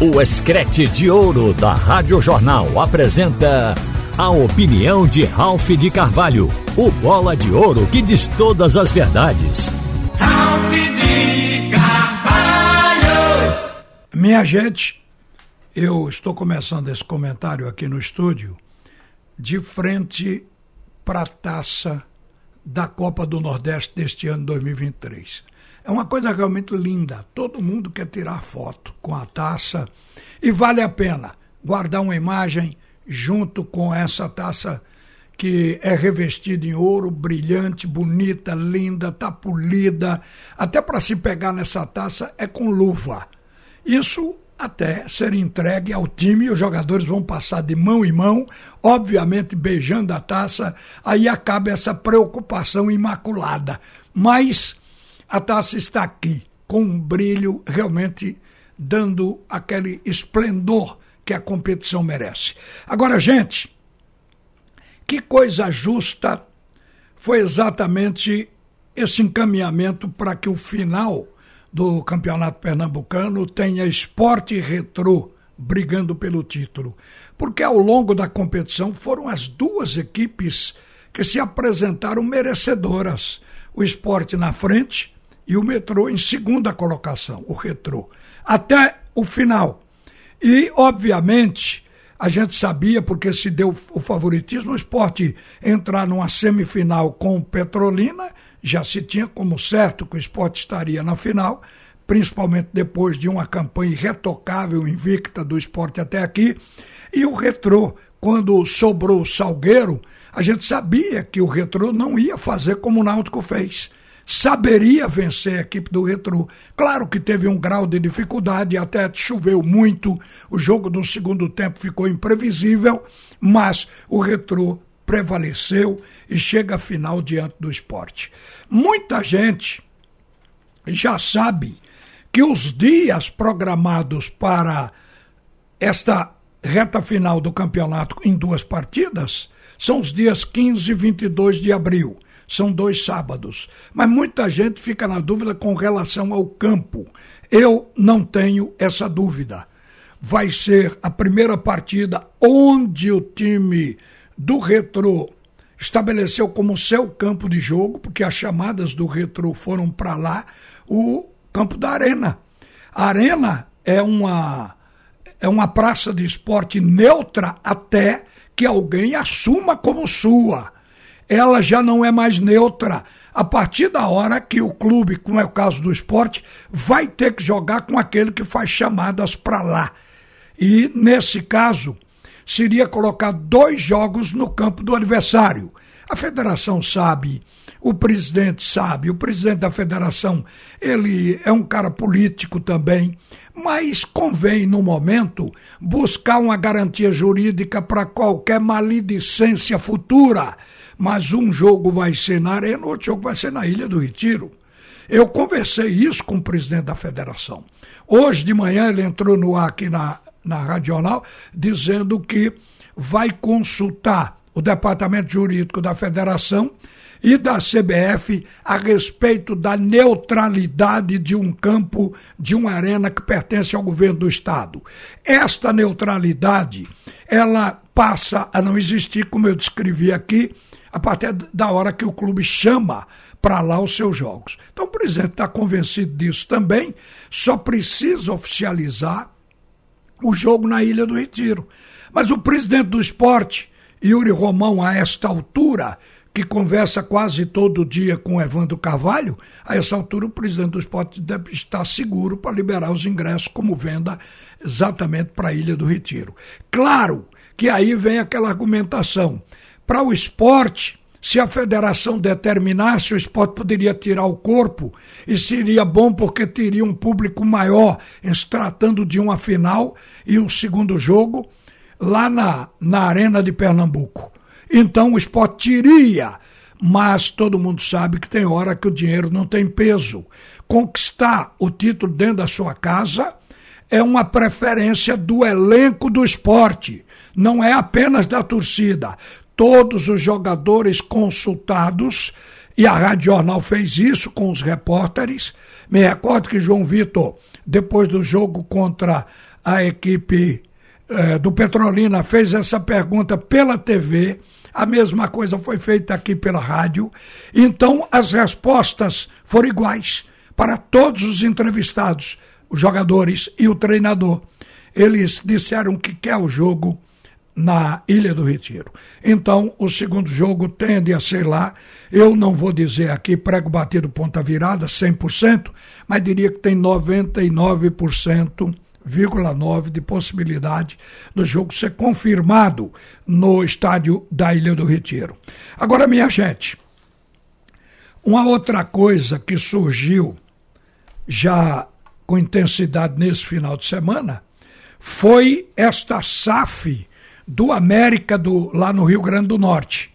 O Escrete de Ouro da Rádio Jornal apresenta a opinião de Ralph de Carvalho, o bola de ouro que diz todas as verdades. Ralph de Carvalho! Minha gente, eu estou começando esse comentário aqui no estúdio de frente para a taça da Copa do Nordeste deste ano 2023. É uma coisa realmente linda. Todo mundo quer tirar foto com a taça e vale a pena guardar uma imagem junto com essa taça que é revestida em ouro, brilhante, bonita, linda, tá polida. Até para se pegar nessa taça é com luva. Isso até ser entregue ao time, os jogadores vão passar de mão em mão, obviamente beijando a taça, aí acaba essa preocupação imaculada. Mas a taça está aqui, com um brilho realmente dando aquele esplendor que a competição merece. Agora, gente, que coisa justa foi exatamente esse encaminhamento para que o final do Campeonato Pernambucano tenha esporte retrô brigando pelo título. Porque ao longo da competição foram as duas equipes que se apresentaram merecedoras. O esporte na frente e o metrô em segunda colocação, o retrô, até o final. E, obviamente, a gente sabia, porque se deu o favoritismo, o esporte entrar numa semifinal com Petrolina, já se tinha como certo que o esporte estaria na final, principalmente depois de uma campanha irretocável, invicta do esporte até aqui. E o retrô, quando sobrou o Salgueiro, a gente sabia que o retrô não ia fazer como o Náutico fez saberia vencer a equipe do Retro. Claro que teve um grau de dificuldade, até choveu muito, o jogo do segundo tempo ficou imprevisível, mas o Retro prevaleceu e chega à final diante do esporte. Muita gente já sabe que os dias programados para esta reta final do campeonato em duas partidas são os dias 15 e 22 de abril são dois sábados. Mas muita gente fica na dúvida com relação ao campo. Eu não tenho essa dúvida. Vai ser a primeira partida onde o time do Retro estabeleceu como seu campo de jogo, porque as chamadas do Retro foram para lá, o campo da Arena. A Arena é uma é uma praça de esporte neutra até que alguém assuma como sua ela já não é mais neutra. A partir da hora que o clube, como é o caso do esporte, vai ter que jogar com aquele que faz chamadas para lá. E, nesse caso, seria colocar dois jogos no campo do adversário. A federação sabe, o presidente sabe, o presidente da federação, ele é um cara político também, mas convém, no momento, buscar uma garantia jurídica para qualquer maledicência futura mas um jogo vai ser na Arena, outro jogo vai ser na Ilha do Retiro. Eu conversei isso com o presidente da federação. Hoje de manhã ele entrou no ar aqui na, na Radional dizendo que vai consultar o departamento jurídico da federação e da CBF a respeito da neutralidade de um campo, de uma arena que pertence ao governo do estado. Esta neutralidade, ela passa a não existir, como eu descrevi aqui, a partir da hora que o clube chama para lá os seus jogos. Então o presidente está convencido disso também, só precisa oficializar o jogo na Ilha do Retiro. Mas o presidente do esporte, Yuri Romão, a esta altura, que conversa quase todo dia com Evandro Carvalho, a essa altura o presidente do esporte deve estar seguro para liberar os ingressos como venda exatamente para a Ilha do Retiro. Claro que aí vem aquela argumentação. Para o esporte, se a federação determinasse, o esporte poderia tirar o corpo e seria bom porque teria um público maior se tratando de uma final e um segundo jogo lá na, na Arena de Pernambuco. Então o esporte iria, mas todo mundo sabe que tem hora que o dinheiro não tem peso. Conquistar o título dentro da sua casa é uma preferência do elenco do esporte, não é apenas da torcida todos os jogadores consultados E a Rádio Jornal fez isso com os repórteres. Me recordo que João Vitor, depois do jogo contra a equipe eh, do Petrolina, fez essa pergunta pela TV. A mesma coisa foi feita aqui pela rádio. Então, as respostas foram iguais para todos os entrevistados, os jogadores e o treinador. Eles disseram que quer o jogo na Ilha do Retiro. Então, o segundo jogo tende a ser lá. Eu não vou dizer aqui prego batido ponta virada 100%, mas diria que tem 99%, 9 de possibilidade do jogo ser confirmado no estádio da Ilha do Retiro. Agora, minha gente, uma outra coisa que surgiu já com intensidade nesse final de semana foi esta SAF do América do, lá no Rio Grande do Norte.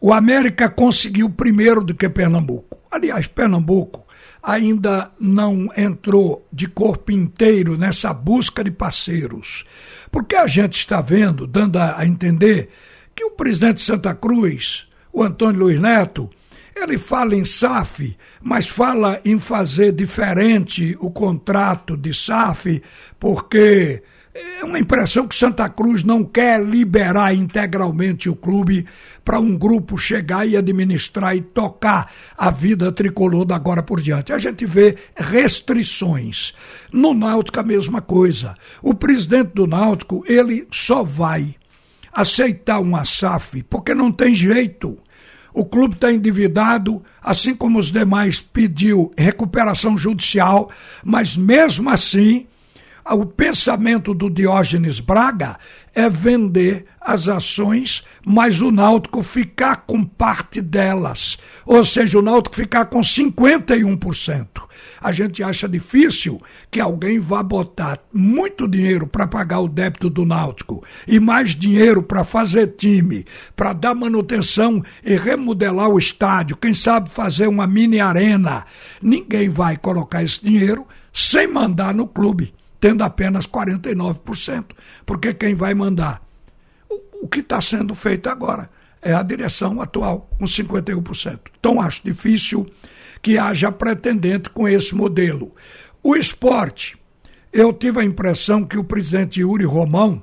O América conseguiu primeiro do que Pernambuco. Aliás, Pernambuco ainda não entrou de corpo inteiro nessa busca de parceiros. Porque a gente está vendo, dando a entender, que o presidente de Santa Cruz, o Antônio Luiz Neto, ele fala em SAF, mas fala em fazer diferente o contrato de SAF, porque é uma impressão que Santa Cruz não quer liberar integralmente o clube para um grupo chegar e administrar e tocar a vida tricolor da agora por diante. A gente vê restrições. No Náutico a mesma coisa. O presidente do Náutico, ele só vai aceitar uma SAF porque não tem jeito. O clube está endividado, assim como os demais pediu recuperação judicial, mas mesmo assim o pensamento do Diógenes Braga é vender as ações, mas o Náutico ficar com parte delas. Ou seja, o Náutico ficar com 51%. A gente acha difícil que alguém vá botar muito dinheiro para pagar o débito do Náutico e mais dinheiro para fazer time, para dar manutenção e remodelar o estádio, quem sabe fazer uma mini arena. Ninguém vai colocar esse dinheiro sem mandar no clube tendo apenas 49%, porque quem vai mandar? O, o que está sendo feito agora é a direção atual, com 51%. Então acho difícil que haja pretendente com esse modelo. O esporte, eu tive a impressão que o presidente Yuri Romão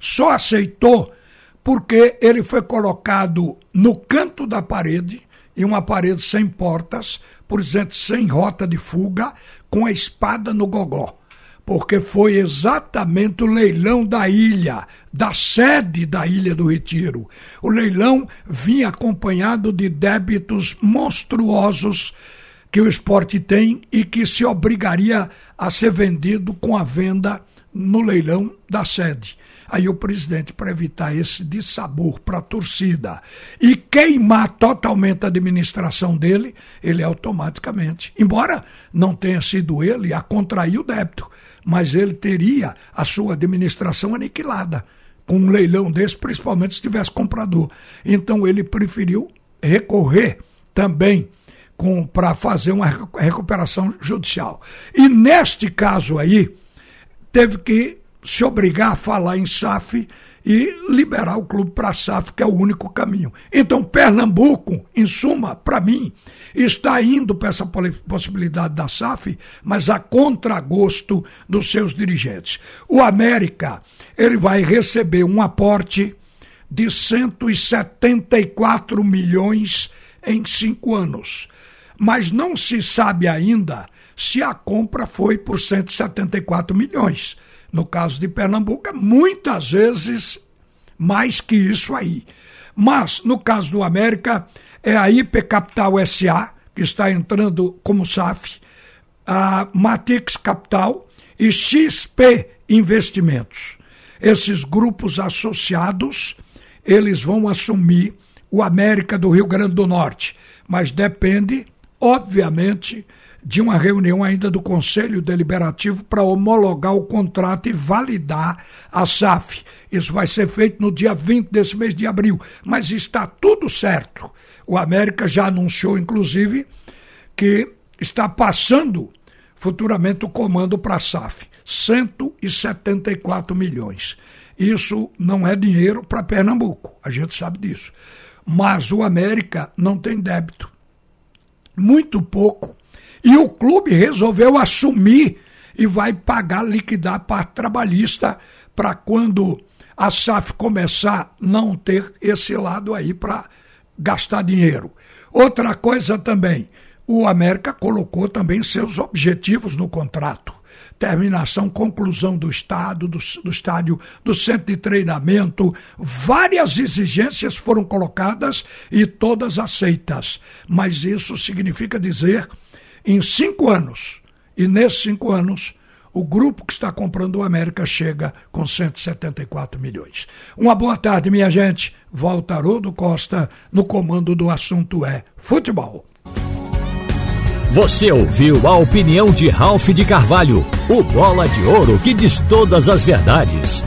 só aceitou porque ele foi colocado no canto da parede, em uma parede sem portas, por exemplo, sem rota de fuga, com a espada no gogó porque foi exatamente o leilão da ilha, da sede da Ilha do Retiro. O leilão vinha acompanhado de débitos monstruosos que o esporte tem e que se obrigaria a ser vendido com a venda no leilão da sede. Aí o presidente, para evitar esse dissabor para a torcida e queimar totalmente a administração dele, ele automaticamente, embora não tenha sido ele a contrair o débito, mas ele teria a sua administração aniquilada com um leilão desse, principalmente se tivesse comprador. Então ele preferiu recorrer também para fazer uma recuperação judicial. E neste caso aí, teve que se obrigar a falar em SAF e liberar o clube para a SAF, que é o único caminho. Então, Pernambuco, em suma, para mim, está indo para essa possibilidade da SAF, mas a contragosto dos seus dirigentes. O América, ele vai receber um aporte de 174 milhões em cinco anos. Mas não se sabe ainda se a compra foi por 174 milhões. No caso de Pernambuco, é muitas vezes mais que isso aí. Mas, no caso do América, é a IP Capital SA, que está entrando como SAF, a Matix Capital e XP Investimentos. Esses grupos associados, eles vão assumir o América do Rio Grande do Norte, mas depende, obviamente, de uma reunião ainda do Conselho Deliberativo para homologar o contrato e validar a SAF. Isso vai ser feito no dia 20 desse mês de abril, mas está tudo certo. O América já anunciou, inclusive, que está passando futuramente o comando para a SAF. 174 milhões. Isso não é dinheiro para Pernambuco, a gente sabe disso. mas o América não tem débito. Muito pouco. E o clube resolveu assumir e vai pagar, liquidar a parte trabalhista para quando a SAF começar não ter esse lado aí para gastar dinheiro. Outra coisa também, o América colocou também seus objetivos no contrato. Terminação, conclusão do estado, do, do estádio, do centro de treinamento. Várias exigências foram colocadas e todas aceitas. Mas isso significa dizer, em cinco anos, e nesses cinco anos, o grupo que está comprando o América chega com 174 milhões. Uma boa tarde, minha gente. Volta Haroldo Costa no comando do assunto é futebol. Você ouviu a opinião de Ralph de Carvalho, o bola de ouro que diz todas as verdades.